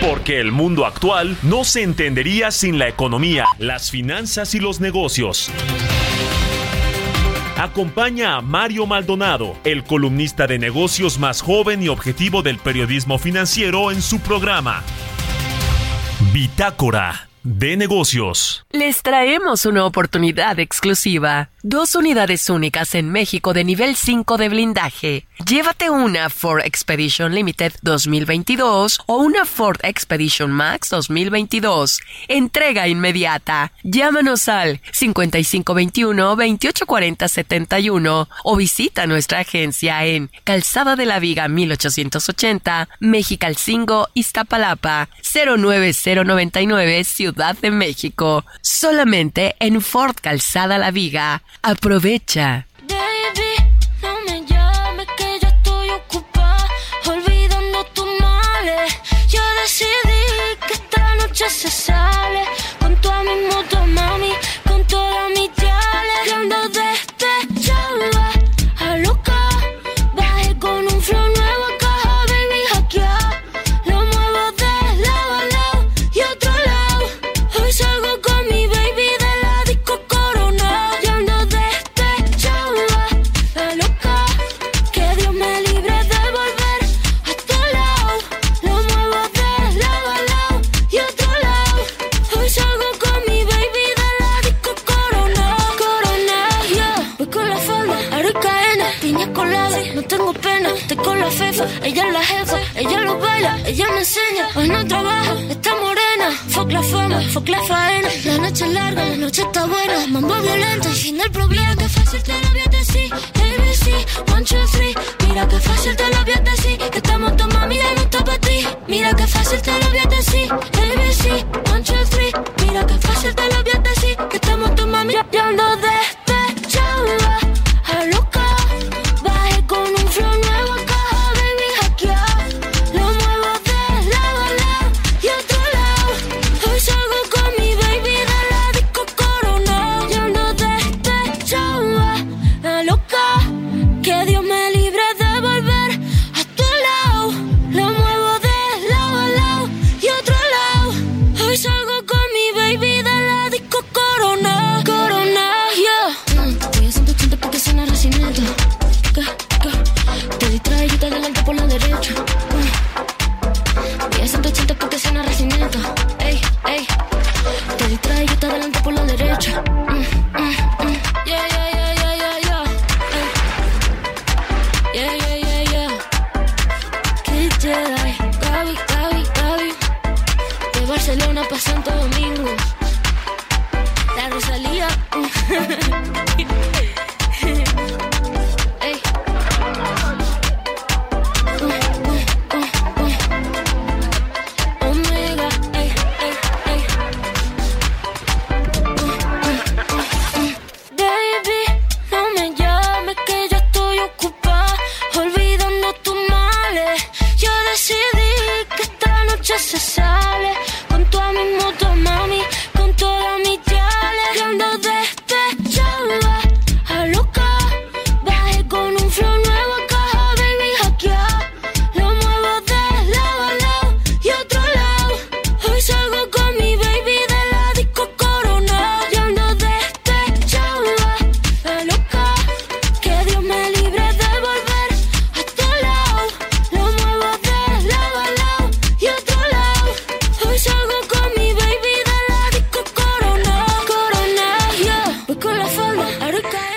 Porque el mundo actual no se entendería sin la economía, las finanzas y los negocios. Acompaña a Mario Maldonado, el columnista de negocios más joven y objetivo del periodismo financiero en su programa. Bitácora de negocios. Les traemos una oportunidad exclusiva. Dos unidades únicas en México de nivel 5 de blindaje. Llévate una Ford Expedition Limited 2022 o una Ford Expedition Max 2022. Entrega inmediata. Llámanos al 5521 2840 71 o visita nuestra agencia en Calzada de la Viga 1880, Mexicalcingo, Iztapalapa 09099 Ciudad de México. Solamente en Ford Calzada La Viga. Aprovecha. Ocupada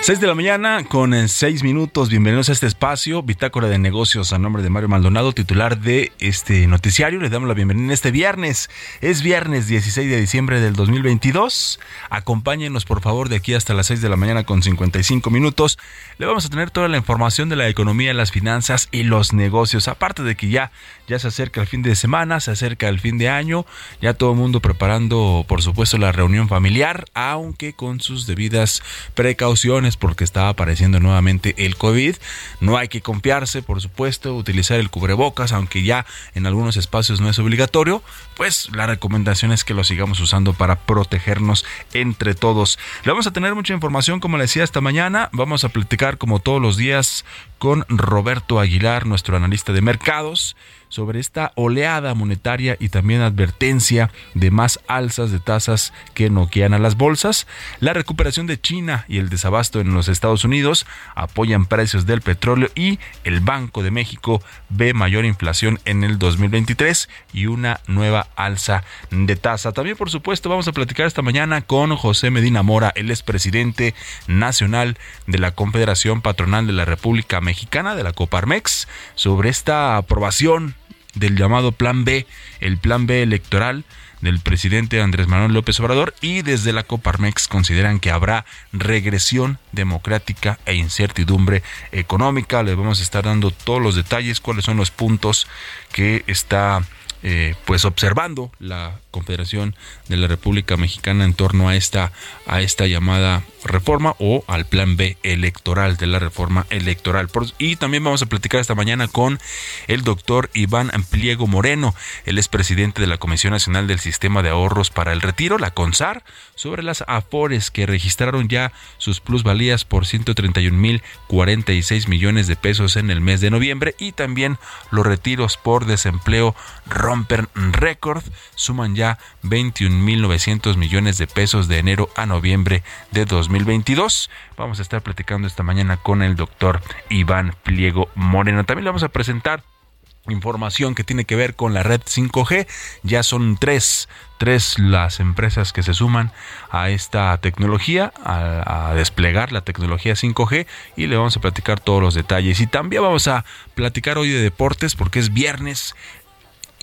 6 de la mañana con 6 eh, minutos. Bienvenidos a este espacio, Bitácora de Negocios, a nombre de Mario Maldonado, titular de este noticiario. Les damos la bienvenida en este viernes. Es viernes 16 de diciembre del 2022. Acompáñenos, por favor, de aquí hasta las 6 de la mañana con 55 minutos. Le vamos a tener toda la información de la economía, las finanzas y los negocios. Aparte de que ya, ya se acerca el fin de semana, se acerca el fin de año, ya todo el mundo preparando, por supuesto, la reunión familiar, aunque con sus debidas precauciones porque está apareciendo nuevamente el COVID. No hay que confiarse, por supuesto, utilizar el cubrebocas, aunque ya en algunos espacios no es obligatorio, pues la recomendación es que lo sigamos usando para protegernos entre todos. Le vamos a tener mucha información, como le decía, esta mañana. Vamos a platicar como todos los días con Roberto Aguilar, nuestro analista de mercados sobre esta oleada monetaria y también advertencia de más alzas de tasas que noquean a las bolsas. La recuperación de China y el desabasto en los Estados Unidos apoyan precios del petróleo y el Banco de México ve mayor inflación en el 2023 y una nueva alza de tasa. También, por supuesto, vamos a platicar esta mañana con José Medina Mora, el expresidente nacional de la Confederación Patronal de la República Mexicana, de la Coparmex, sobre esta aprobación del llamado Plan B, el Plan B electoral del presidente Andrés Manuel López Obrador y desde la Coparmex consideran que habrá regresión democrática e incertidumbre económica. Les vamos a estar dando todos los detalles, cuáles son los puntos que está eh, pues observando la Confederación de la República Mexicana en torno a esta a esta llamada reforma o al plan B electoral de la reforma electoral. Y también vamos a platicar esta mañana con el doctor Iván Pliego Moreno, el es presidente de la Comisión Nacional del Sistema de Ahorros para el Retiro, la CONSAR, sobre las AFORES que registraron ya sus plusvalías por 131 mil 46 millones de pesos en el mes de noviembre y también los retiros por desempleo rompen récord, suman ya 21.900 millones de pesos de enero a noviembre de 2022. Vamos a estar platicando esta mañana con el doctor Iván Pliego Moreno. También le vamos a presentar información que tiene que ver con la red 5G. Ya son tres, tres las empresas que se suman a esta tecnología, a, a, desplegar la tecnología 5G y le vamos a platicar todos los detalles. Y también vamos a platicar hoy de deportes porque es viernes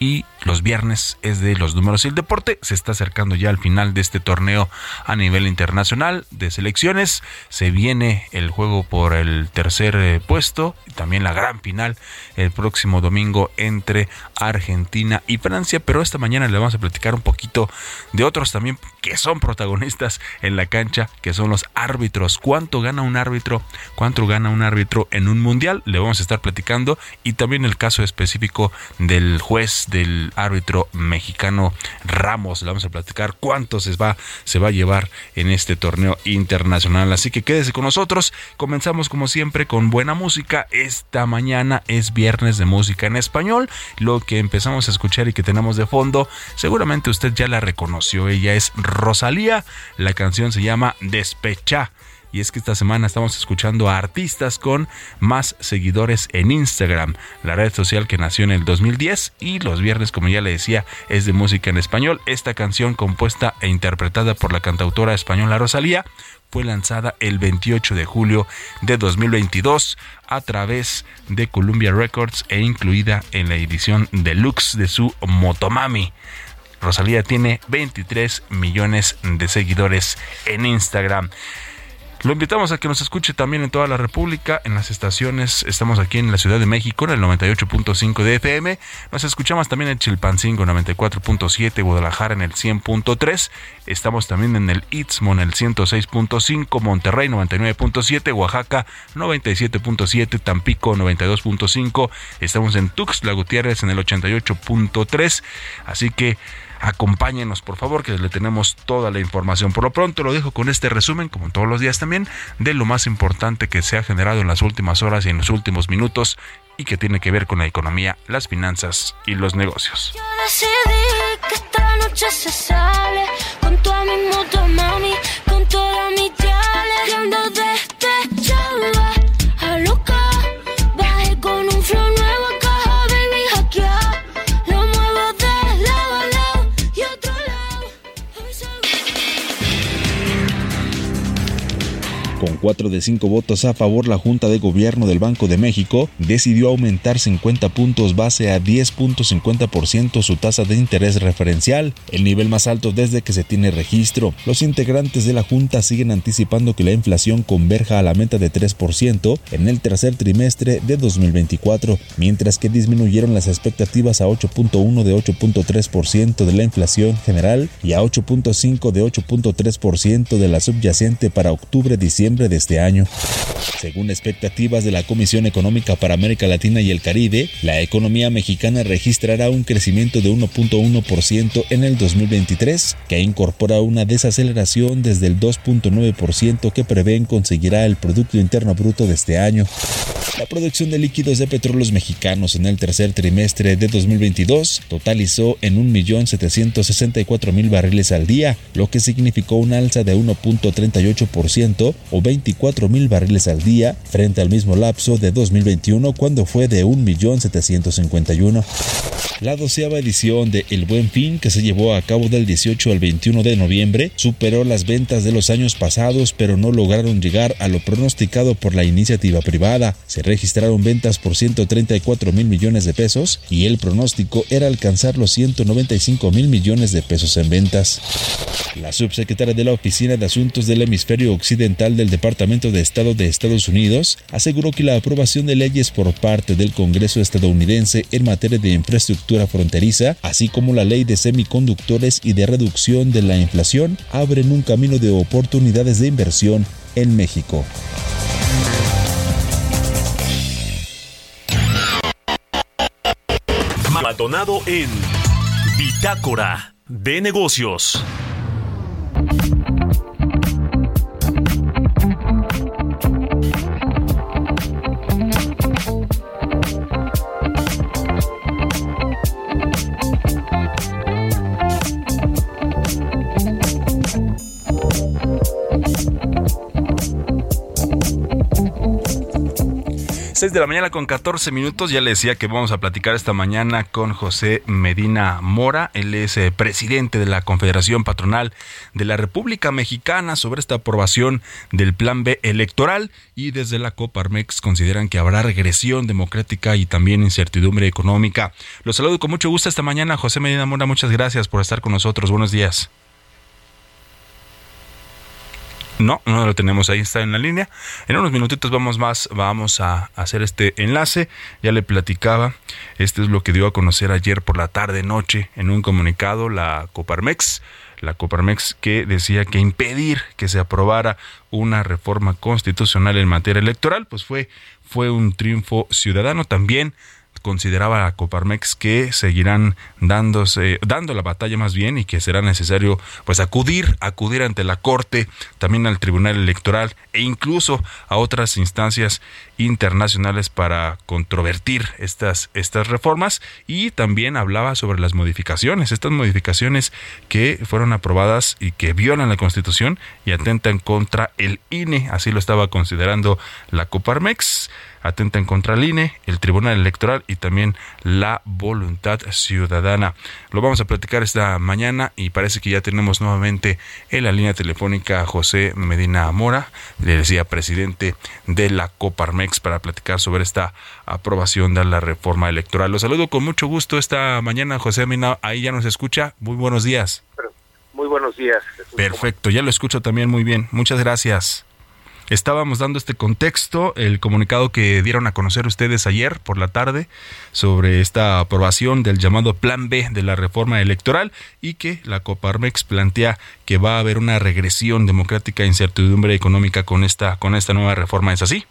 y los viernes es de los números y el deporte. Se está acercando ya al final de este torneo a nivel internacional de selecciones. Se viene el juego por el tercer eh, puesto y también la gran final el próximo domingo entre Argentina y Francia. Pero esta mañana le vamos a platicar un poquito de otros también que son protagonistas en la cancha, que son los árbitros. ¿Cuánto gana un árbitro? ¿Cuánto gana un árbitro en un mundial? Le vamos a estar platicando y también el caso específico del juez del árbitro mexicano Ramos. Le vamos a platicar cuánto se va, se va a llevar en este torneo internacional. Así que quédese con nosotros. Comenzamos como siempre con buena música. Esta mañana es viernes de música en español. Lo que empezamos a escuchar y que tenemos de fondo, seguramente usted ya la reconoció. Ella es Rosalía. La canción se llama Despecha y es que esta semana estamos escuchando a artistas con más seguidores en Instagram, la red social que nació en el 2010 y los viernes, como ya le decía, es de música en español. Esta canción compuesta e interpretada por la cantautora española Rosalía fue lanzada el 28 de julio de 2022 a través de Columbia Records e incluida en la edición deluxe de su Motomami. Rosalía tiene 23 millones de seguidores en Instagram. Lo invitamos a que nos escuche también en toda la República, en las estaciones. Estamos aquí en la Ciudad de México, en el 98.5 de FM. Nos escuchamos también en Chilpancingo, 94.7, Guadalajara en el 100.3. Estamos también en el Istmo, en el 106.5, Monterrey 99.7, Oaxaca 97.7, Tampico 92.5. Estamos en Tuxtla Gutiérrez en el 88.3. Así que Acompáñenos, por favor, que le tenemos toda la información. Por lo pronto lo dejo con este resumen, como todos los días también, de lo más importante que se ha generado en las últimas horas y en los últimos minutos y que tiene que ver con la economía, las finanzas y los negocios. Yo decidí que esta noche se sale con moto, mami, 4 de 5 votos a favor, la Junta de Gobierno del Banco de México decidió aumentar 50 puntos base a 10.50% su tasa de interés referencial, el nivel más alto desde que se tiene registro. Los integrantes de la Junta siguen anticipando que la inflación converja a la meta de 3% en el tercer trimestre de 2024, mientras que disminuyeron las expectativas a 8.1 de 8.3% de la inflación general y a 8.5 de 8.3% de la subyacente para octubre-diciembre de este año. Según expectativas de la Comisión Económica para América Latina y el Caribe, la economía mexicana registrará un crecimiento de 1.1% en el 2023, que incorpora una desaceleración desde el 2.9% que prevén conseguirá el Producto Interno Bruto de este año. La producción de líquidos de petróleos mexicanos en el tercer trimestre de 2022 totalizó en 1.764.000 barriles al día, lo que significó un alza de 1.38% o 24.000 barriles al día frente al mismo lapso de 2021 cuando fue de 1.751. La doceava edición de El Buen Fin, que se llevó a cabo del 18 al 21 de noviembre, superó las ventas de los años pasados, pero no lograron llegar a lo pronosticado por la iniciativa privada. Se registraron ventas por 134 mil millones de pesos y el pronóstico era alcanzar los 195 mil millones de pesos en ventas. La subsecretaria de la Oficina de Asuntos del Hemisferio Occidental del Departamento de Estado de Estados Unidos aseguró que la aprobación de leyes por parte del Congreso estadounidense en materia de infraestructura fronteriza, así como la ley de semiconductores y de reducción de la inflación, abren un camino de oportunidades de inversión en México. Maldonado en Bitácora de Negocios. 6 de la mañana con 14 minutos. Ya le decía que vamos a platicar esta mañana con José Medina Mora. Él es eh, presidente de la Confederación Patronal de la República Mexicana sobre esta aprobación del Plan B electoral. Y desde la Coparmex consideran que habrá regresión democrática y también incertidumbre económica. Los saludo con mucho gusto esta mañana. José Medina Mora, muchas gracias por estar con nosotros. Buenos días. No, no lo tenemos ahí, está en la línea. En unos minutitos vamos más, vamos a hacer este enlace. Ya le platicaba, esto es lo que dio a conocer ayer por la tarde noche en un comunicado la Coparmex, la Coparmex que decía que impedir que se aprobara una reforma constitucional en materia electoral, pues fue fue un triunfo ciudadano también consideraba a Coparmex que seguirán dándose, dando la batalla más bien y que será necesario pues acudir, acudir ante la Corte, también al Tribunal Electoral e incluso a otras instancias internacionales para controvertir estas, estas reformas. Y también hablaba sobre las modificaciones, estas modificaciones que fueron aprobadas y que violan la Constitución y atentan contra el INE, así lo estaba considerando la Coparmex. Atentan contra el INE, el Tribunal Electoral y también la voluntad ciudadana. Lo vamos a platicar esta mañana y parece que ya tenemos nuevamente en la línea telefónica a José Medina Mora, le decía presidente de la Coparmex para platicar sobre esta aprobación de la reforma electoral. Lo saludo con mucho gusto esta mañana, José Medina, ahí ya nos escucha. Muy buenos días. Muy buenos días. Perfecto, ya lo escucho también muy bien. Muchas gracias. Estábamos dando este contexto, el comunicado que dieron a conocer ustedes ayer por la tarde sobre esta aprobación del llamado Plan B de la reforma electoral y que la Coparmex plantea que va a haber una regresión democrática e incertidumbre económica con esta con esta nueva reforma, ¿es así?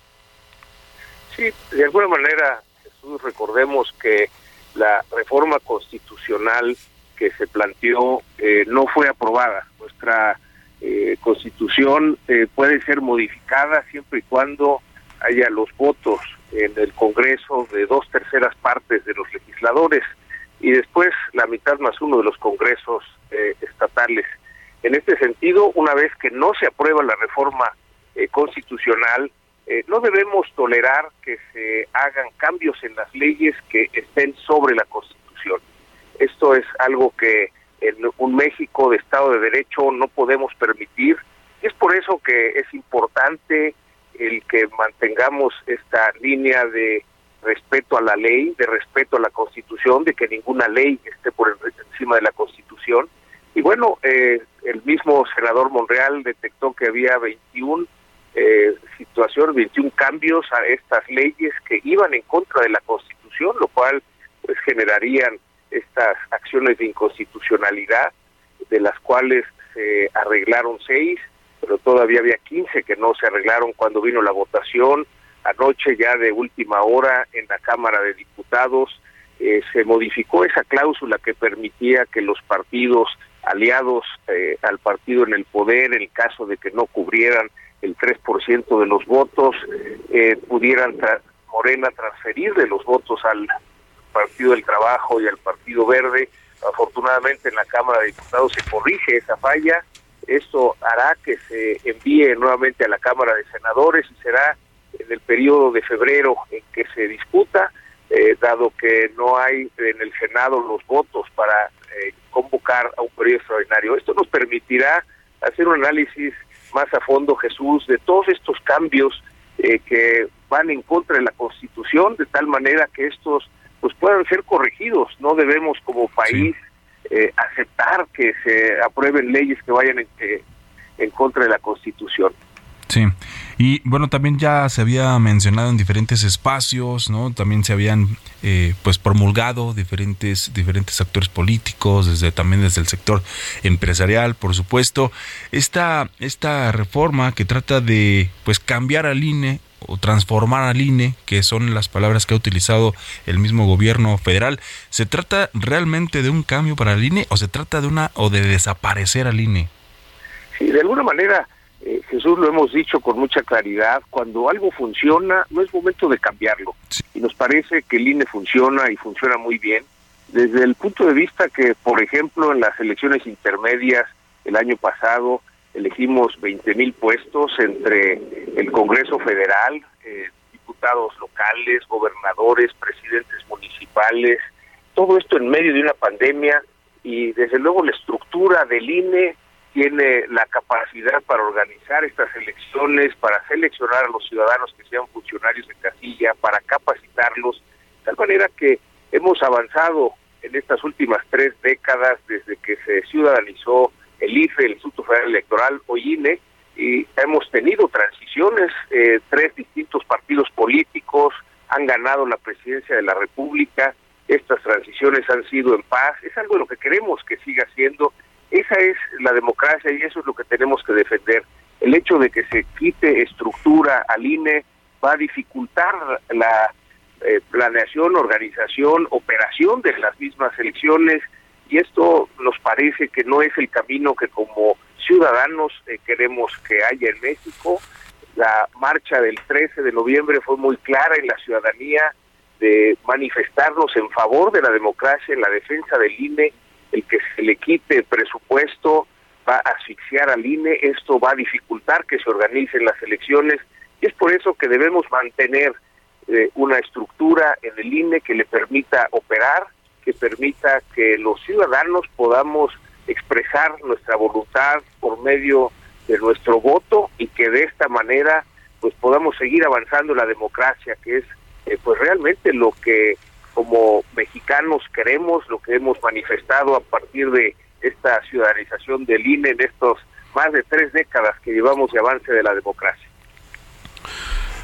Sí, de alguna manera, Jesús, recordemos que la reforma constitucional que se planteó eh, no fue aprobada. Nuestra eh, constitución eh, puede ser modificada siempre y cuando haya los votos en el Congreso de dos terceras partes de los legisladores y después la mitad más uno de los congresos eh, estatales. En este sentido, una vez que no se aprueba la reforma constitucional, no debemos tolerar que se hagan cambios en las leyes que estén sobre la Constitución. Esto es algo que en un México de Estado de Derecho no podemos permitir es por eso que es importante el que mantengamos esta línea de respeto a la ley, de respeto a la Constitución, de que ninguna ley esté por encima de la Constitución. Y bueno, eh, el mismo senador Monreal detectó que había 21 eh, situaciones, 21 cambios a estas leyes que iban en contra de la Constitución, lo cual pues generarían estas acciones de inconstitucionalidad, de las cuales se arreglaron seis, pero todavía había 15 que no se arreglaron cuando vino la votación. Anoche ya de última hora en la Cámara de Diputados eh, se modificó esa cláusula que permitía que los partidos aliados eh, al partido en el poder, en el caso de que no cubrieran el 3% de los votos, eh, pudieran Morena transferir de los votos al Partido del Trabajo y al Partido Verde. Afortunadamente en la Cámara de Diputados se corrige esa falla esto hará que se envíe nuevamente a la Cámara de Senadores y será en el periodo de febrero en que se discuta, eh, dado que no hay en el Senado los votos para eh, convocar a un periodo extraordinario. Esto nos permitirá hacer un análisis más a fondo, Jesús, de todos estos cambios eh, que van en contra de la Constitución, de tal manera que estos pues puedan ser corregidos. No debemos como país eh, aceptar que se aprueben leyes que vayan en, en contra de la Constitución. Sí, y bueno, también ya se había mencionado en diferentes espacios, ¿no? También se habían eh, pues promulgado diferentes, diferentes actores políticos, desde también desde el sector empresarial, por supuesto. Esta, esta reforma que trata de pues cambiar al INE o transformar al INE, que son las palabras que ha utilizado el mismo gobierno federal, ¿se trata realmente de un cambio para el INE o se trata de una o de desaparecer al INE? Sí, de alguna manera, eh, Jesús lo hemos dicho con mucha claridad, cuando algo funciona no es momento de cambiarlo. Y nos parece que el INE funciona y funciona muy bien, desde el punto de vista que, por ejemplo, en las elecciones intermedias el año pasado, elegimos 20 mil puestos entre el Congreso Federal, eh, diputados locales, gobernadores, presidentes municipales, todo esto en medio de una pandemia y desde luego la estructura del INE tiene la capacidad para organizar estas elecciones, para seleccionar a los ciudadanos que sean funcionarios de casilla, para capacitarlos, de tal manera que hemos avanzado en estas últimas tres décadas desde que se ciudadanizó el IFE, el Instituto Federal Electoral o INE, y hemos tenido transiciones, eh, tres distintos partidos políticos han ganado la presidencia de la República, estas transiciones han sido en paz, es algo de lo que queremos que siga siendo, esa es la democracia y eso es lo que tenemos que defender. El hecho de que se quite estructura al INE va a dificultar la eh, planeación, organización, operación de las mismas elecciones, y esto nos parece que no es el camino que como ciudadanos eh, queremos que haya en México. La marcha del 13 de noviembre fue muy clara en la ciudadanía de manifestarnos en favor de la democracia, en la defensa del INE, el que se le quite presupuesto va a asfixiar al INE, esto va a dificultar que se organicen las elecciones y es por eso que debemos mantener eh, una estructura en el INE que le permita operar, que permita que los ciudadanos podamos expresar nuestra voluntad por medio de nuestro voto y que de esta manera pues podamos seguir avanzando en la democracia que es eh, pues realmente lo que como mexicanos queremos lo que hemos manifestado a partir de esta ciudadanización del INE en estos más de tres décadas que llevamos de avance de la democracia.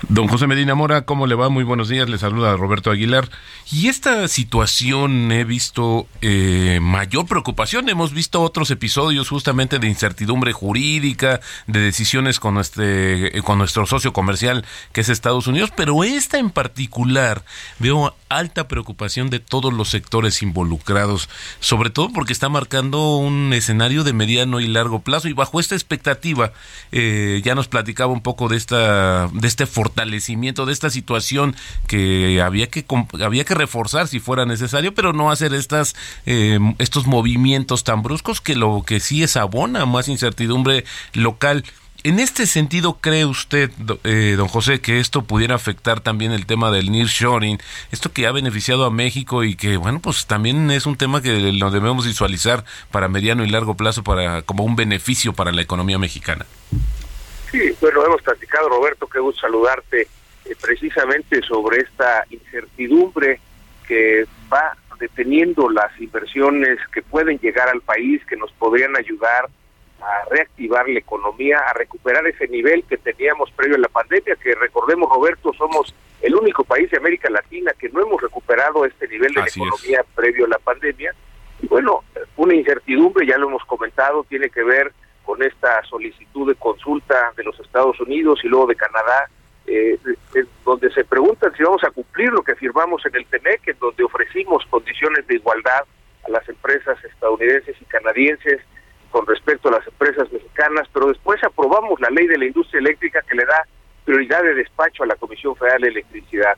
Don José Medina Mora, ¿cómo le va? Muy buenos días, le saluda Roberto Aguilar. Y esta situación he visto eh, mayor preocupación, hemos visto otros episodios justamente de incertidumbre jurídica, de decisiones con, este, con nuestro socio comercial que es Estados Unidos, pero esta en particular veo alta preocupación de todos los sectores involucrados, sobre todo porque está marcando un escenario de mediano y largo plazo y bajo esta expectativa eh, ya nos platicaba un poco de esta de este fortalecimiento de esta situación que había que había que reforzar si fuera necesario, pero no hacer estas eh, estos movimientos tan bruscos que lo que sí es abona más incertidumbre local En este sentido, ¿cree usted, eh, don José, que esto pudiera afectar también el tema del nearshoring? Esto que ha beneficiado a México y que, bueno, pues también es un tema que lo debemos visualizar para mediano y largo plazo para como un beneficio para la economía mexicana. Sí, bueno, hemos platicado, Roberto, qué gusto saludarte eh, precisamente sobre esta incertidumbre que va deteniendo las inversiones que pueden llegar al país, que nos podrían ayudar a reactivar la economía, a recuperar ese nivel que teníamos previo a la pandemia, que recordemos, Roberto, somos el único país de América Latina que no hemos recuperado este nivel de la economía previo a la pandemia. Y bueno, una incertidumbre, ya lo hemos comentado, tiene que ver con esta solicitud de consulta de los Estados Unidos y luego de Canadá, eh, donde se preguntan si vamos a cumplir lo que firmamos en el TEMEC, donde ofrecimos condiciones de igualdad a las empresas estadounidenses y canadienses con respecto a las empresas mexicanas, pero después aprobamos la ley de la industria eléctrica que le da prioridad de despacho a la Comisión Federal de Electricidad.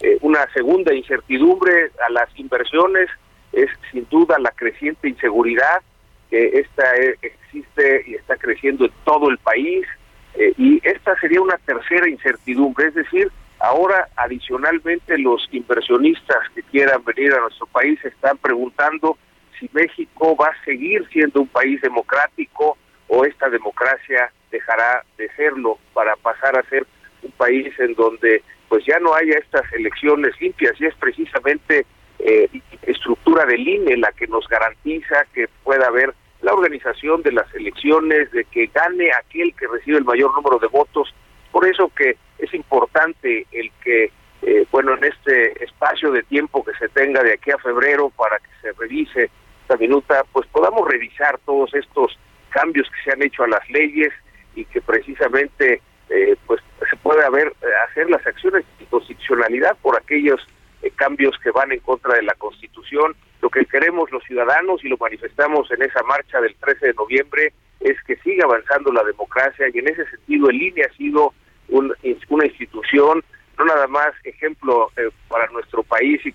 Eh, una segunda incertidumbre a las inversiones es sin duda la creciente inseguridad que esta eh, existe y está creciendo en todo el país eh, y esta sería una tercera incertidumbre, es decir, ahora adicionalmente los inversionistas que quieran venir a nuestro país están preguntando si México va a seguir siendo un país democrático o esta democracia dejará de serlo para pasar a ser un país en donde pues ya no haya estas elecciones limpias. Y es precisamente eh, estructura del INE la que nos garantiza que pueda haber la organización de las elecciones, de que gane aquel que recibe el mayor número de votos. Por eso que es importante el que, eh, bueno, en este espacio de tiempo que se tenga de aquí a febrero para que se revise minuta, pues podamos revisar todos estos cambios que se han hecho a las leyes y que precisamente eh, pues se puede haber eh, hacer las acciones de constitucionalidad por aquellos eh, cambios que van en contra de la Constitución. Lo que queremos los ciudadanos y lo manifestamos en esa marcha del 13 de noviembre es que siga avanzando la democracia y en ese sentido el INE ha sido una institución no nada más ejemplo para nuestro país y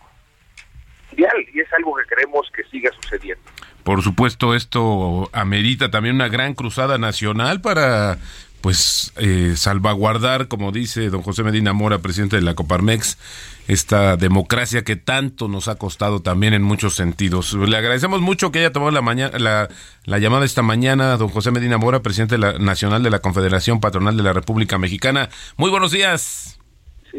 y es algo que queremos que siga sucediendo. Por supuesto, esto amerita también una gran cruzada nacional para pues eh, salvaguardar, como dice don José Medina Mora, presidente de la Coparmex, esta democracia que tanto nos ha costado también en muchos sentidos. Le agradecemos mucho que haya tomado la, mañana, la, la llamada esta mañana, don José Medina Mora, presidente de la, nacional de la Confederación Patronal de la República Mexicana. Muy buenos días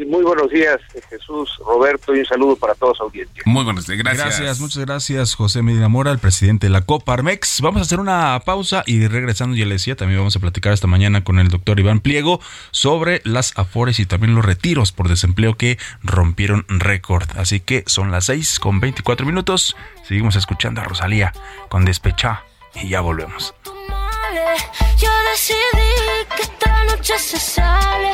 muy buenos días, Jesús, Roberto, y un saludo para todos audiencia. Muy buenos días, gracias. Gracias, muchas gracias, José Medina Mora, el presidente de la Coparmex. Vamos a hacer una pausa y regresando, ya le decía, también vamos a platicar esta mañana con el doctor Iván Pliego sobre las afores y también los retiros por desempleo que rompieron récord. Así que son las 6 con 24 minutos. Seguimos escuchando a Rosalía con Despecha y ya volvemos. Yo decidí que esta noche se sale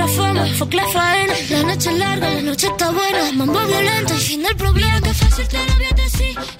la fama, fuck la faena. La noche es larga, la noche está buena. Mambo violento y fin del problema. Que fácil te lo voy a decir.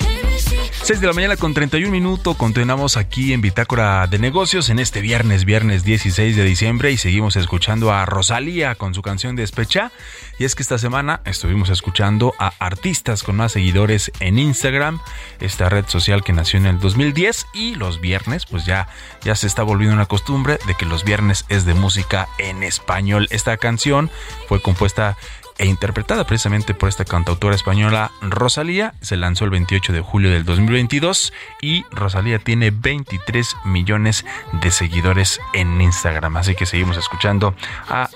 6 de la mañana con 31 minutos. Continuamos aquí en Bitácora de Negocios en este viernes, viernes 16 de diciembre y seguimos escuchando a Rosalía con su canción Despecha. Y es que esta semana estuvimos escuchando a artistas con más seguidores en Instagram, esta red social que nació en el 2010 y los viernes pues ya, ya se está volviendo una costumbre de que los viernes es de música en español. Esta canción fue compuesta e interpretada precisamente por esta cantautora española Rosalía. Se lanzó el 28 de julio del 2022 y Rosalía tiene 23 millones de seguidores en Instagram. Así que seguimos escuchando a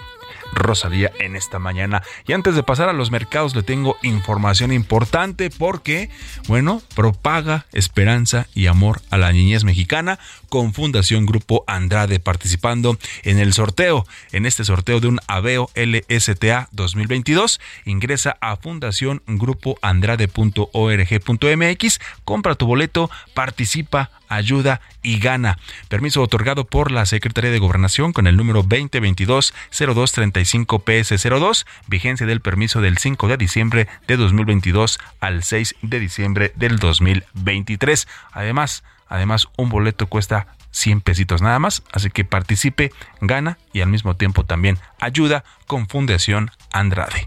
Rosalía en esta mañana. Y antes de pasar a los mercados le tengo información importante porque, bueno, propaga esperanza y amor a la niñez mexicana con Fundación Grupo Andrade participando en el sorteo. En este sorteo de un Aveo LSTA 2022, ingresa a fundaciongrupoandrade.org.mx, compra tu boleto, participa, ayuda y gana. Permiso otorgado por la Secretaría de Gobernación con el número 2022-0235-PS02, vigencia del permiso del 5 de diciembre de 2022 al 6 de diciembre del 2023. Además, además un boleto cuesta 100 pesitos nada más, así que participe, gana y al mismo tiempo también ayuda con Fundación Andrade.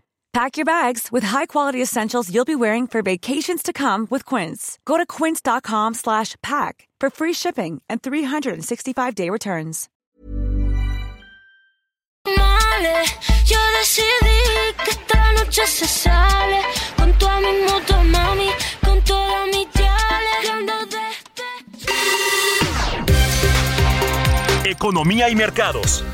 Pack your bags with high-quality essentials you'll be wearing for vacations to come with Quince. Go to quince.com slash pack for free shipping and 365-day returns. Male, yo decidí que esta noche se sale con tu mi moto, mami, con toda mi chale. Economía y mercados.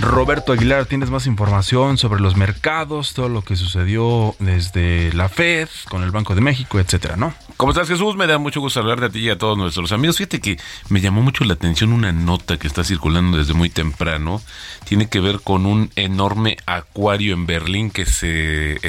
Roberto Aguilar, tienes más información sobre los mercados, todo lo que sucedió desde la Fed con el Banco de México, etcétera, ¿no? ¿Cómo estás, Jesús? Me da mucho gusto hablar de ti y a todos nuestros amigos. Fíjate que me llamó mucho la atención una nota que está circulando desde muy temprano. Tiene que ver con un enorme acuario en Berlín que se,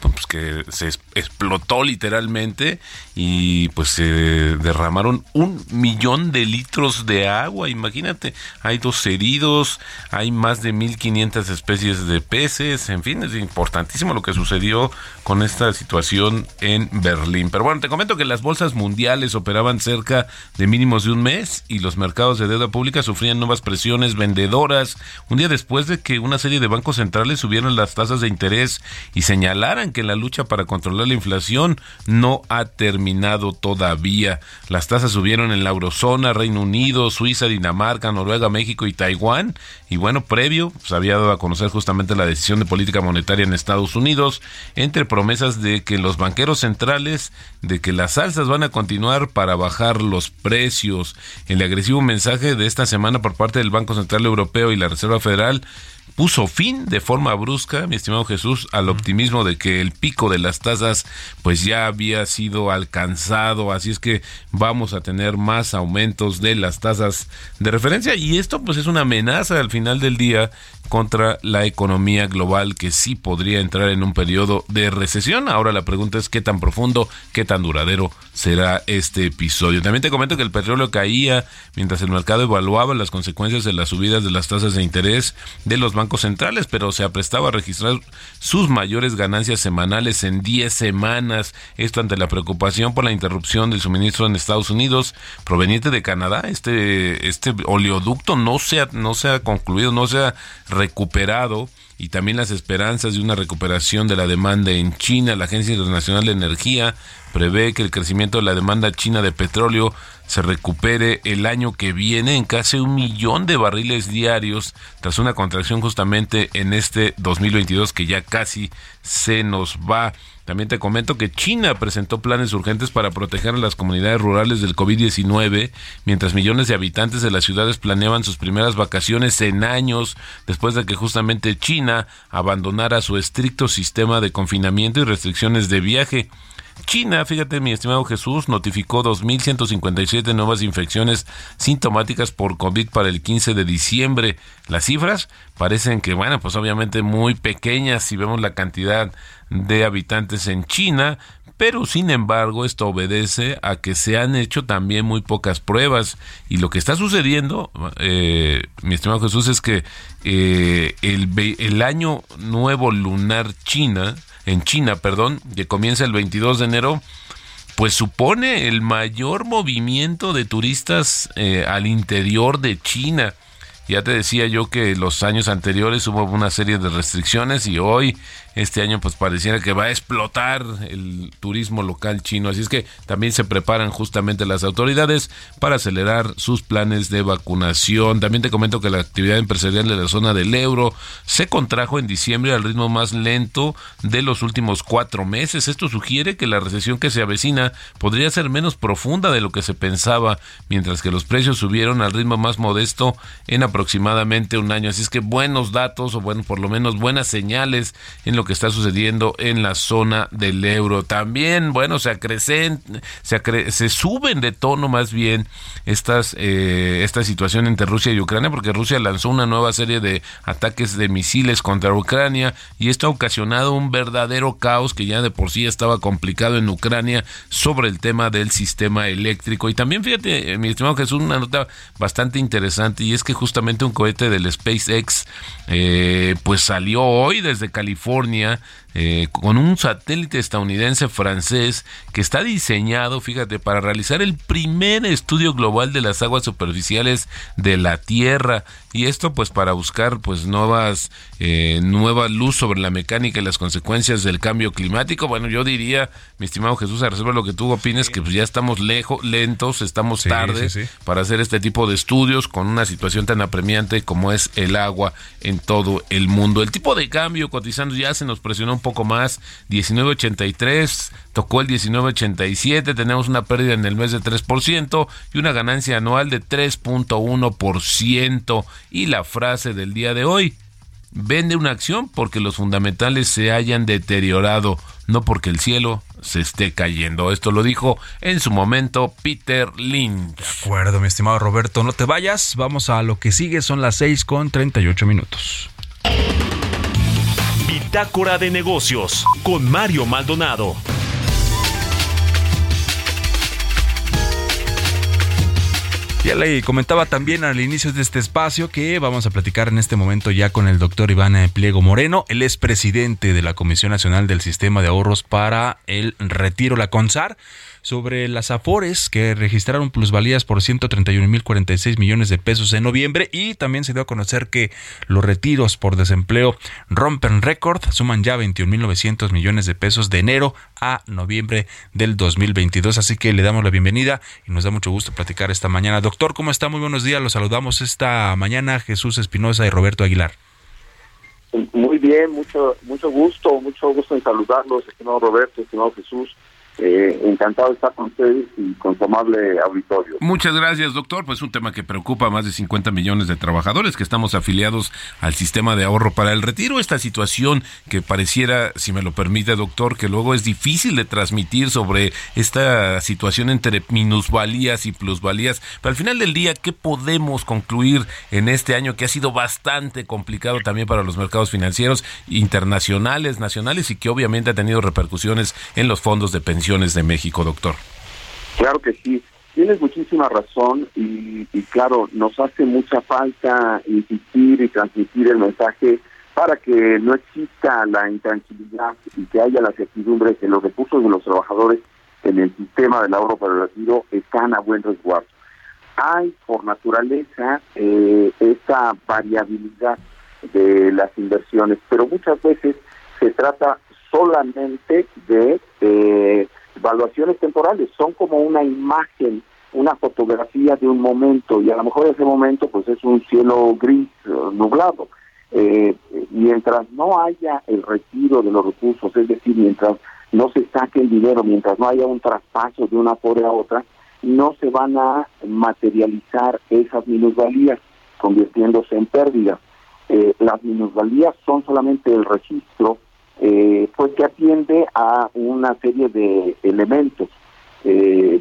pues que se explotó literalmente y pues se derramaron un millón de litros de agua. Imagínate, hay dos heridos, hay más de 1.500 especies de peces. En fin, es importantísimo lo que sucedió con esta situación en Berlín. Pero bueno, te comento que las bolsas mundiales operaban cerca de mínimos de un mes y los mercados de deuda pública sufrían nuevas presiones vendedoras un día después de que una serie de bancos centrales subieron las tasas de interés y señalaran que la lucha para controlar la inflación no ha terminado todavía. Las tasas subieron en la eurozona, Reino Unido, Suiza, Dinamarca, Noruega, México y Taiwán. Y bueno, previo se pues, había dado a conocer justamente la decisión de política monetaria en Estados Unidos entre promesas de que los banqueros centrales de que las alzas van a continuar para bajar los precios. El agresivo mensaje de esta semana por parte del Banco Central Europeo y la Reserva Federal puso fin de forma brusca, mi estimado Jesús, al optimismo de que el pico de las tasas pues ya había sido alcanzado, así es que vamos a tener más aumentos de las tasas de referencia y esto pues es una amenaza al final del día contra la economía global que sí podría entrar en un periodo de recesión. Ahora la pregunta es qué tan profundo, qué tan duradero será este episodio. También te comento que el petróleo caía mientras el mercado evaluaba las consecuencias de las subidas de las tasas de interés de los bancos centrales, pero se aprestaba a registrar sus mayores ganancias semanales en 10 semanas. Esto ante la preocupación por la interrupción del suministro en Estados Unidos proveniente de Canadá. Este, este oleoducto no se ha, no se ha concluido, no se ha recuperado y también las esperanzas de una recuperación de la demanda en China. La Agencia Internacional de Energía prevé que el crecimiento de la demanda china de petróleo se recupere el año que viene en casi un millón de barriles diarios tras una contracción justamente en este 2022 que ya casi se nos va. También te comento que China presentó planes urgentes para proteger a las comunidades rurales del COVID-19, mientras millones de habitantes de las ciudades planeaban sus primeras vacaciones en años después de que justamente China abandonara su estricto sistema de confinamiento y restricciones de viaje. China, fíjate mi estimado Jesús, notificó 2.157 nuevas infecciones sintomáticas por COVID para el 15 de diciembre. Las cifras parecen que, bueno, pues obviamente muy pequeñas si vemos la cantidad de habitantes en China, pero sin embargo esto obedece a que se han hecho también muy pocas pruebas y lo que está sucediendo, eh, mi estimado Jesús, es que eh, el, el año nuevo lunar China, en China, perdón, que comienza el 22 de enero, pues supone el mayor movimiento de turistas eh, al interior de China. Ya te decía yo que los años anteriores hubo una serie de restricciones y hoy este año pues pareciera que va a explotar el turismo local chino. Así es que también se preparan justamente las autoridades para acelerar sus planes de vacunación. También te comento que la actividad empresarial de la zona del euro se contrajo en diciembre al ritmo más lento de los últimos cuatro meses. Esto sugiere que la recesión que se avecina podría ser menos profunda de lo que se pensaba, mientras que los precios subieron al ritmo más modesto en aproximadamente un año. Así es que buenos datos o bueno, por lo menos buenas señales en lo que está sucediendo en la zona del euro. También, bueno, se acrecen, se, se suben de tono más bien estas, eh, esta situación entre Rusia y Ucrania, porque Rusia lanzó una nueva serie de ataques de misiles contra Ucrania y esto ha ocasionado un verdadero caos que ya de por sí estaba complicado en Ucrania sobre el tema del sistema eléctrico. Y también, fíjate, eh, mi estimado Jesús, una nota bastante interesante y es que justamente un cohete del SpaceX eh, pues salió hoy desde California Yeah. Eh, con un satélite estadounidense francés que está diseñado, fíjate, para realizar el primer estudio global de las aguas superficiales de la Tierra y esto pues para buscar pues nuevas eh, nueva luz sobre la mecánica y las consecuencias del cambio climático. Bueno, yo diría, mi estimado Jesús, a reserva lo que tú opines, que pues ya estamos lejos, lentos, estamos tarde para hacer este tipo de estudios con una situación tan apremiante como es el agua en todo el mundo. El tipo de cambio cotizando ya se nos presionó un poco más, 19.83, tocó el 19.87, tenemos una pérdida en el mes de 3% y una ganancia anual de 3.1%. Y la frase del día de hoy, vende una acción porque los fundamentales se hayan deteriorado, no porque el cielo se esté cayendo. Esto lo dijo en su momento Peter Lynch. De acuerdo, mi estimado Roberto, no te vayas, vamos a lo que sigue, son las 6 con 38 minutos. Bitácora de negocios con Mario Maldonado. Ya le comentaba también al inicio de este espacio que vamos a platicar en este momento ya con el doctor Iván Pliego Moreno. Él es presidente de la Comisión Nacional del Sistema de Ahorros para el Retiro, la CONSAR sobre las Afores que registraron plusvalías por 131.046 millones de pesos en noviembre y también se dio a conocer que los retiros por desempleo rompen récord, suman ya 21.900 millones de pesos de enero a noviembre del 2022. Así que le damos la bienvenida y nos da mucho gusto platicar esta mañana. Doctor, ¿cómo está? Muy buenos días. Los saludamos esta mañana Jesús Espinosa y Roberto Aguilar. Muy bien, mucho mucho gusto, mucho gusto en saludarlos, estimado Roberto, estimado Jesús. Eh, encantado de estar con ustedes y con su amable auditorio. Muchas gracias, doctor. Pues un tema que preocupa a más de 50 millones de trabajadores que estamos afiliados al sistema de ahorro para el retiro. Esta situación que pareciera, si me lo permite, doctor, que luego es difícil de transmitir sobre esta situación entre minusvalías y plusvalías. Pero al final del día, ¿qué podemos concluir en este año que ha sido bastante complicado también para los mercados financieros internacionales, nacionales y que obviamente ha tenido repercusiones en los fondos de pensión? De México, doctor. Claro que sí. Tienes muchísima razón y, claro, nos hace mucha falta insistir y transmitir el mensaje para que no exista la intranquilidad y que haya la certidumbre que los recursos de los trabajadores en el sistema del ahorro para el retiro están a buen resguardo. Hay por naturaleza eh, esa variabilidad de las inversiones, pero muchas veces se trata solamente de eh, valuaciones temporales, son como una imagen, una fotografía de un momento y a lo mejor ese momento pues es un cielo gris, eh, nublado. Eh, mientras no haya el retiro de los recursos, es decir, mientras no se saque el dinero, mientras no haya un traspaso de una por a otra, no se van a materializar esas minusvalías, convirtiéndose en pérdidas. Eh, las minusvalías son solamente el registro eh, pues que atiende a una serie de elementos eh,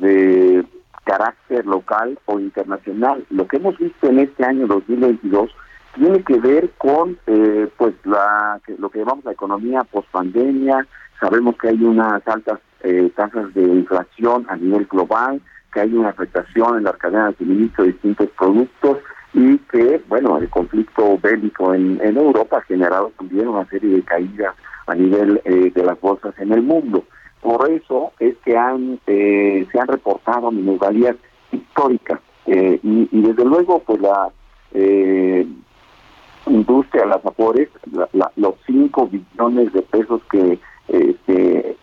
de carácter local o internacional. Lo que hemos visto en este año 2022 tiene que ver con eh, pues la lo que llamamos la economía post-pandemia. Sabemos que hay unas altas eh, tasas de inflación a nivel global, que hay una afectación en las cadenas de suministro de distintos productos y que, bueno, el conflicto bélico en, Europa ha generado también una serie de caídas a nivel eh, de las bolsas en el mundo. Por eso es que han eh, se han reportado minusvalías históricas eh, y, desde luego pues la industria de las vapores, los 5 billones de pesos que se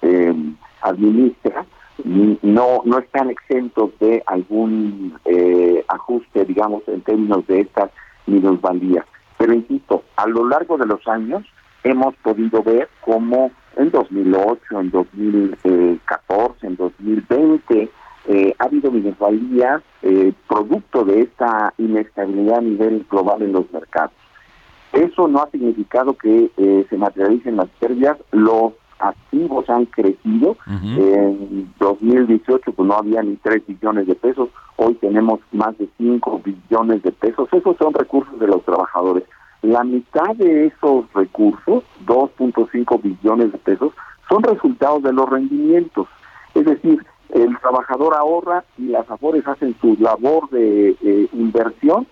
administra, no no están exentos de algún eh, ajuste, digamos, en términos de estas minusvalías. Pero insisto, a lo largo de los años hemos podido ver cómo en 2008, en 2014, en 2020 eh, ha habido minusvalías eh, producto de esta inestabilidad a nivel global en los mercados. Eso no ha significado que eh, se materialicen las pérdidas. Los activos han crecido. En 2018 pues no había ni 3 billones de pesos, hoy tenemos más de 5 billones de pesos. Esos son recursos de los trabajadores. La mitad de esos recursos, 2.5 billones de pesos, son resultados de los rendimientos. Es decir, el trabajador ahorra y las AFORES hacen su labor de eh, inversión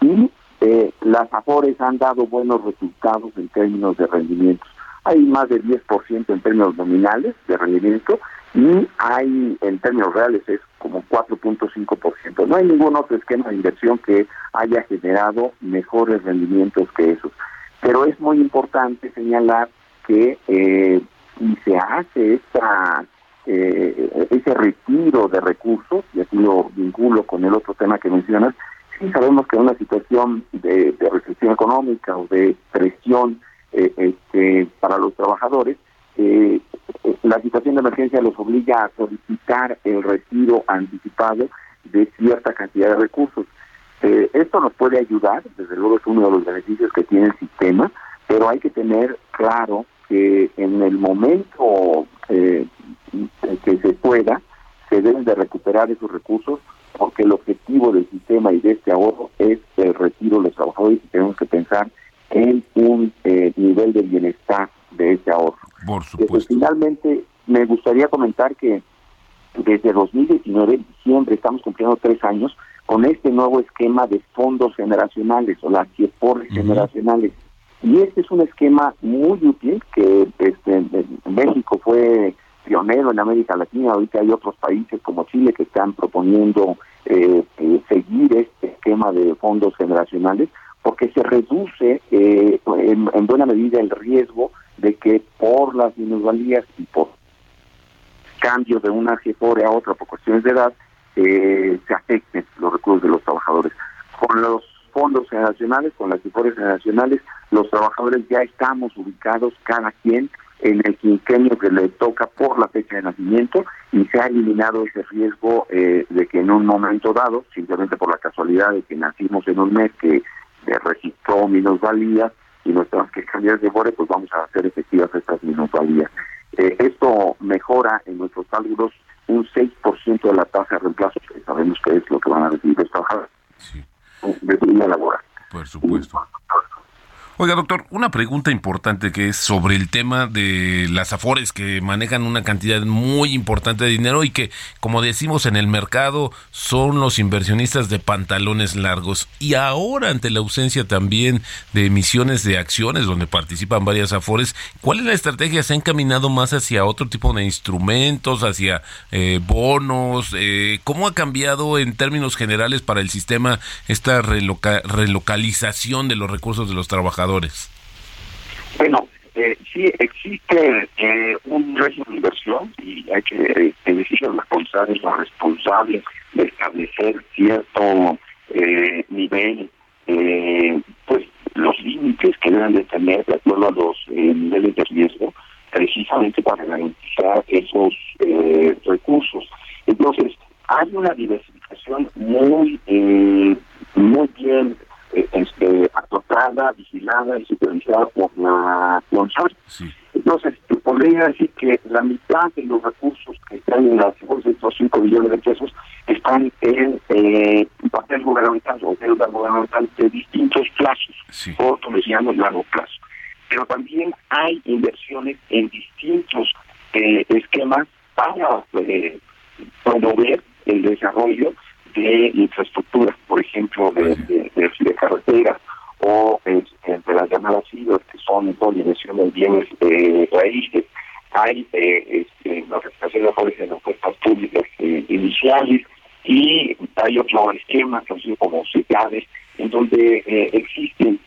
y eh, las AFORES han dado buenos resultados en términos de rendimientos hay más de 10% en términos nominales de rendimiento y hay en términos reales es como 4.5%. No hay ningún otro esquema de inversión que haya generado mejores rendimientos que esos. Pero es muy importante señalar que eh, si se hace esta eh, ese retiro de recursos, y aquí lo vinculo con el otro tema que mencionas, sí sabemos que una situación de, de recesión económica o de presión eh, este, para los trabajadores, eh, la situación de emergencia los obliga a solicitar el retiro anticipado de cierta cantidad de recursos. Eh, esto nos puede ayudar, desde luego es uno de los beneficios que tiene el sistema, pero hay que tener claro que en el momento que se pueda, se deben de recuperar esos recursos porque el objetivo del sistema y de este ahorro es el retiro de los trabajadores y tenemos que pensar en un eh, nivel de bienestar de ese ahorro. Por supuesto. finalmente, me gustaría comentar que desde 2019, diciembre, estamos cumpliendo tres años con este nuevo esquema de fondos generacionales o las CIEPOR generacionales. Y este es un esquema muy útil que este, México fue pionero en América Latina, ahorita hay otros países como Chile que están proponiendo eh, eh, seguir este esquema de fondos generacionales porque se reduce eh, en, buena medida el riesgo de que por las minusvalías y por cambio de una GEFORE a otra por cuestiones de edad eh, se afecten los recursos de los trabajadores. Con los fondos generacionales, con las GEFORES generacionales, los trabajadores ya estamos ubicados cada quien en el quinquenio que le toca por la fecha de nacimiento y se ha eliminado ese riesgo eh, de que en un momento dado, simplemente por la casualidad de que nacimos en un mes que registró minusvalías y nuestras que cambiar de bore, pues vamos a hacer efectivas estas minusvalías. Eh, esto mejora en nuestros cálculos un 6% de la tasa de reemplazo, que sabemos que es lo que van a recibir los trabajadores sí. de vida laboral. Por supuesto. Oiga, doctor, una pregunta importante que es sobre el tema de las afores que manejan una cantidad muy importante de dinero y que, como decimos en el mercado, son los inversionistas de pantalones largos. Y ahora, ante la ausencia también de emisiones de acciones donde participan varias afores, ¿cuál es la estrategia? ¿Se ha encaminado más hacia otro tipo de instrumentos, hacia eh, bonos? Eh, ¿Cómo ha cambiado en términos generales para el sistema esta relocalización de los recursos de los trabajadores? Bueno, eh, sí existe eh, un régimen de inversión y hay que eh, decir que los responsables, los responsables de establecer cierto eh, nivel, eh, pues los límites que deben de tener de acuerdo a los niveles de riesgo, precisamente para garantizar esos recursos. Entonces, hay una diversificación muy, muy bien este, acotada, vigilada y supervisada por la CONSAR. Entonces, te podría decir que la mitad de los recursos que están en las de estos 5 millones de pesos están en eh, papel gubernamental o deuda gubernamental de distintos plazos, corto, mediano y largo plazo. Pero también hay inversiones en distintos eh, esquemas para eh, promover el desarrollo de infraestructura, por ejemplo, de, de, de, de carreteras o este, de las llamadas IDOS, que son de bienes eh, raíces. Hay eh, este, la recuperación de las ofertas públicas eh, iniciales y hay otro esquema, conocido como CICADES, en donde eh, existen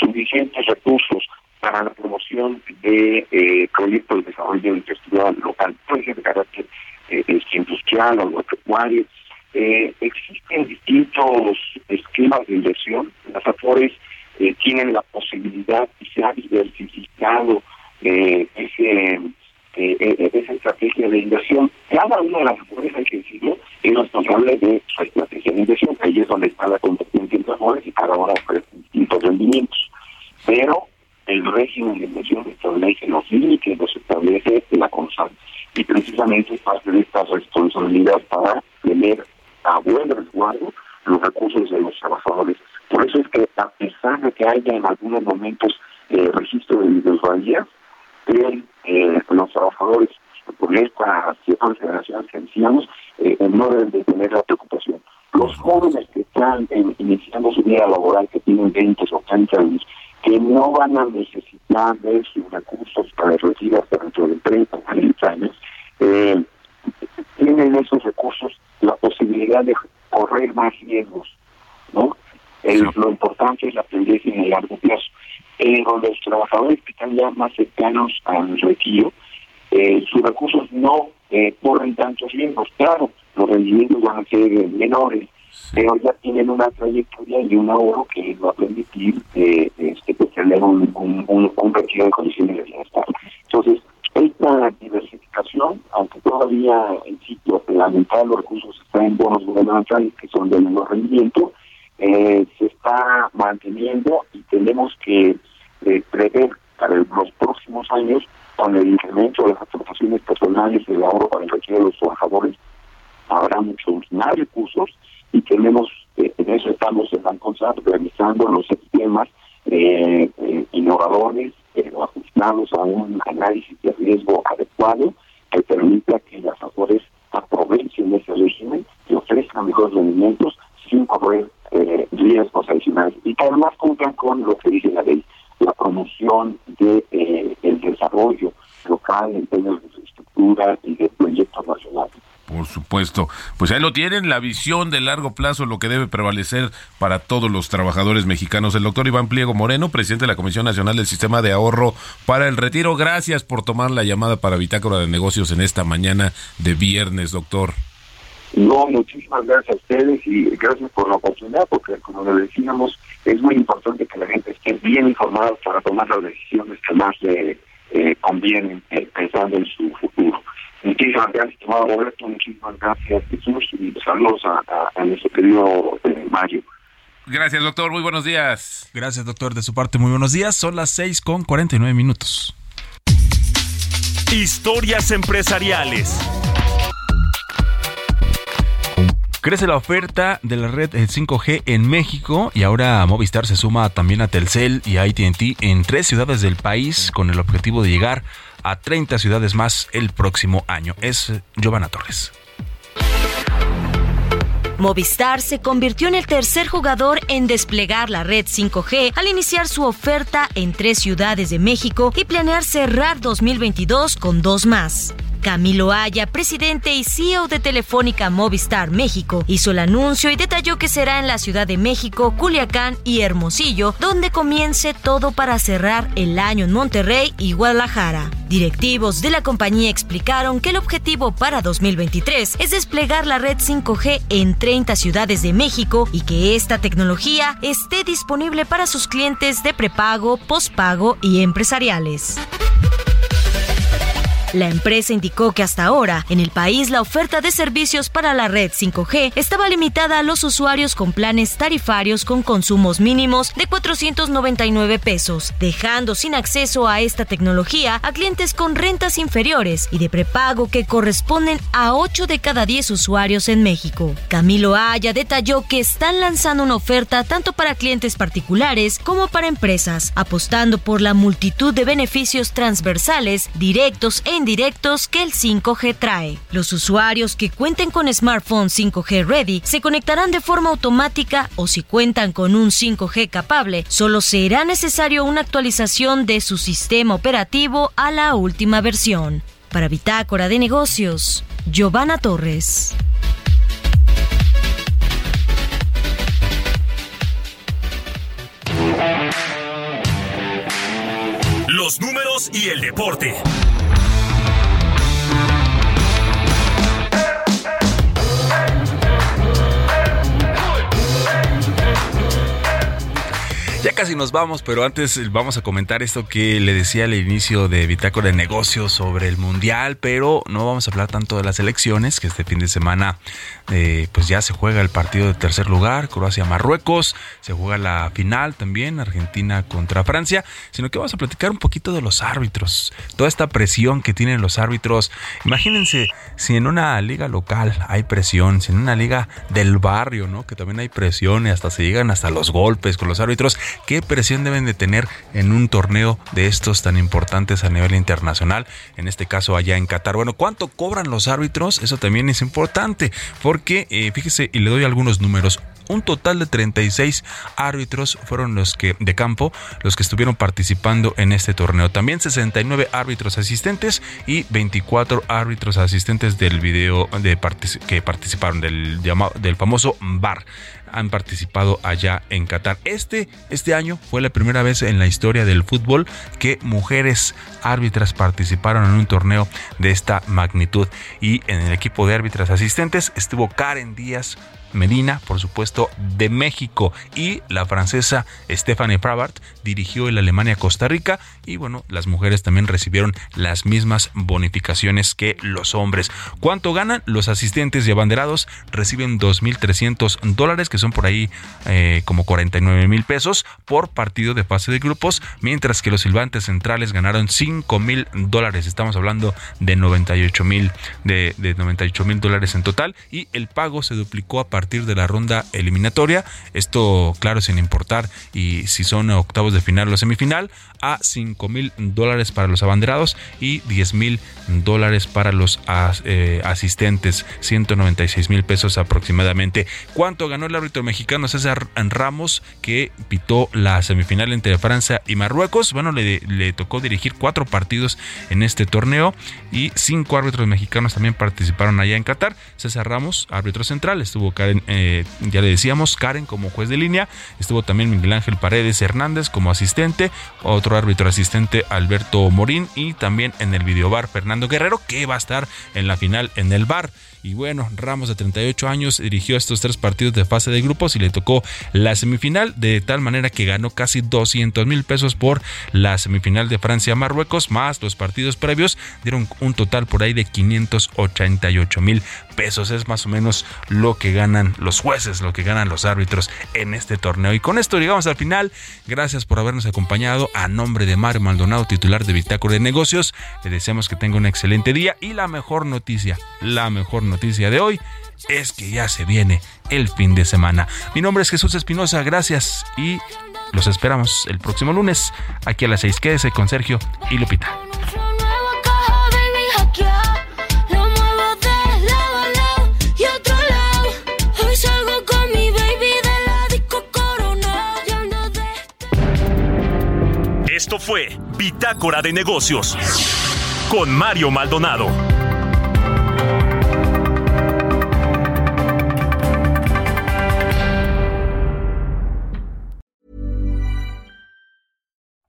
suficientes recursos para la promoción de eh, proyectos de desarrollo de infraestructura local, puede ser de carácter eh, industrial o agropecuario. Eh, existen distintos esquemas de inversión. Las AFORES eh, tienen la posibilidad y se ha diversificado eh, ese, eh, esa estrategia de inversión. Cada una de las AFORES, hay que decirlo, es responsable de su estrategia de inversión. Ahí es donde está la competencia entre AFORES y cada una ofrece distintos rendimientos. Pero el régimen de inversión establece los límites, los establece la CONSAL. Y precisamente es parte de esta responsabilidad para tener a buen resguardo los recursos de los trabajadores. Por eso es que a pesar de que haya en algunos momentos eh, registro de minusvalías, eh, eh, los trabajadores por esta cierta generación que decíamos, eh, no deben de tener la preocupación. Los jóvenes que están en, iniciando su vida laboral, que tienen 20 o 30 años, que no van a necesitar de sus recursos para el retiro hasta dentro de 30 o 40 años, eh, tienen esos recursos posibilidad de correr más riesgos, ¿no? El, lo importante es la tendencia en el largo plazo. Pero los trabajadores que están ya más cercanos al retiro, eh, sus recursos no eh, corren tantos riesgos. Claro, los rendimientos van a ser menores, pero ya tienen una trayectoria y un ahorro que va a permitir eh, este, pues, tener un, un, un, un retiro de condiciones de bienestar. Entonces, esta diversificación, aunque todavía, insisto, la mitad de los recursos están en bonos gubernamentales que son de menor rendimiento, eh, se está manteniendo y tenemos que eh, prever para los próximos años, con el incremento de las aportaciones personales y el ahorro para el retiro de los trabajadores, habrá muchos más recursos y tenemos, eh, en eso estamos en Banconsat realizando los sistemas eh, innovadores, pero ajustados a un análisis de riesgo adecuado que permita que las autores aprovechen ese régimen y ofrezcan mejores rendimientos sin correr eh, riesgos adicionales y que además cumplan con lo que dice la ley, la promoción de eh, el desarrollo local en términos de infraestructura y de proyectos nacionales. Por supuesto. Pues ahí lo tienen, la visión de largo plazo, lo que debe prevalecer para todos los trabajadores mexicanos. El doctor Iván Pliego Moreno, presidente de la Comisión Nacional del Sistema de Ahorro para el Retiro. Gracias por tomar la llamada para Bitácora de Negocios en esta mañana de viernes, doctor. No, muchísimas gracias a ustedes y gracias por la oportunidad, porque como le decíamos, es muy importante que la gente esté bien informada para tomar las decisiones que más le eh, convienen pensando en su futuro. Muchísimas gracias, estimado Roberto, muchísimas gracias, Jesús, y saludos a, a, a nuestro querido eh, Mario. Gracias, doctor. Muy buenos días. Gracias, doctor. De su parte, muy buenos días. Son las 6 con 49 minutos. Historias empresariales. Crece la oferta de la red 5G en México y ahora Movistar se suma también a Telcel y a AT&T en tres ciudades del país con el objetivo de llegar a 30 ciudades más el próximo año. Es Giovanna Torres. Movistar se convirtió en el tercer jugador en desplegar la red 5G al iniciar su oferta en tres ciudades de México y planear cerrar 2022 con dos más. Camilo Haya, presidente y CEO de Telefónica Movistar México, hizo el anuncio y detalló que será en la Ciudad de México, Culiacán y Hermosillo, donde comience todo para cerrar el año en Monterrey y Guadalajara. Directivos de la compañía explicaron que el objetivo para 2023 es desplegar la red 5G en 30 ciudades de México y que esta tecnología esté disponible para sus clientes de prepago, pospago y empresariales. La empresa indicó que hasta ahora, en el país, la oferta de servicios para la red 5G estaba limitada a los usuarios con planes tarifarios con consumos mínimos de 499 pesos, dejando sin acceso a esta tecnología a clientes con rentas inferiores y de prepago que corresponden a 8 de cada 10 usuarios en México. Camilo Haya detalló que están lanzando una oferta tanto para clientes particulares como para empresas, apostando por la multitud de beneficios transversales, directos e directos que el 5G trae. Los usuarios que cuenten con smartphone 5G ready se conectarán de forma automática o si cuentan con un 5G capable, solo será necesario una actualización de su sistema operativo a la última versión. Para Bitácora de Negocios, Giovanna Torres. Los números y el deporte. Ya casi nos vamos, pero antes vamos a comentar esto que le decía al inicio de Bitácora de Negocios sobre el Mundial, pero no vamos a hablar tanto de las elecciones, que este fin de semana eh, pues ya se juega el partido de tercer lugar, Croacia-Marruecos, se juega la final también, Argentina contra Francia, sino que vamos a platicar un poquito de los árbitros, toda esta presión que tienen los árbitros. Imagínense si en una liga local hay presión, si en una liga del barrio, ¿no? Que también hay presión y hasta se llegan hasta los golpes con los árbitros qué presión deben de tener en un torneo de estos tan importantes a nivel internacional, en este caso allá en Qatar. Bueno, ¿cuánto cobran los árbitros? Eso también es importante, porque eh, fíjese, y le doy algunos números. Un total de 36 árbitros fueron los que de campo los que estuvieron participando en este torneo. También 69 árbitros asistentes y 24 árbitros asistentes del video de que participaron del, del famoso VAR han participado allá en Qatar. Este, este año fue la primera vez en la historia del fútbol que mujeres árbitras participaron en un torneo de esta magnitud. Y en el equipo de árbitras asistentes estuvo Karen Díaz Medina, por supuesto, de México. Y la francesa Stephanie Pravart dirigió el Alemania-Costa Rica. Y bueno, las mujeres también recibieron las mismas bonificaciones que los hombres. ¿Cuánto ganan? Los asistentes y abanderados reciben 2.300 dólares, que son por ahí eh, como 49 mil pesos por partido de fase de grupos, mientras que los silbantes centrales ganaron 5 mil dólares. Estamos hablando de 98 mil de, de 98 mil dólares en total. Y el pago se duplicó a partir partir de la ronda eliminatoria. Esto, claro, sin importar y si son octavos de final o semifinal, a 5 mil dólares para los abanderados y 10 mil dólares para los eh, asistentes, 196 mil pesos aproximadamente. ¿Cuánto ganó el árbitro mexicano César Ramos que pitó la semifinal entre Francia y Marruecos? Bueno, le, tocó dirigir cuatro partidos en este torneo y cinco árbitros mexicanos también participaron allá en Qatar. César Ramos, árbitro central, estuvo Eh, ya le decíamos, Karen como juez de línea, estuvo también Miguel Ángel Paredes Hernández como asistente, otro árbitro asistente Alberto Morín y también en el videobar Fernando Guerrero, que va a estar en la final en el bar. Y bueno, Ramos de 38 años dirigió estos tres partidos de fase de grupos y le tocó la semifinal de tal manera que ganó casi 200 mil pesos por la semifinal de Francia-Marruecos, más los partidos previos dieron un total por ahí de 588 mil pesos. Es más o menos lo que ganan los jueces, lo que ganan los árbitros en este torneo. Y con esto llegamos al final. Gracias por habernos acompañado. A nombre de Mario Maldonado, titular de Bitácora de Negocios, le deseamos que tenga un excelente día y la mejor noticia, la mejor noticia noticia de hoy es que ya se viene el fin de semana. Mi nombre es Jesús Espinosa, gracias y los esperamos el próximo lunes aquí a las 6. Quédese con Sergio y Lupita. Esto fue Bitácora de Negocios con Mario Maldonado.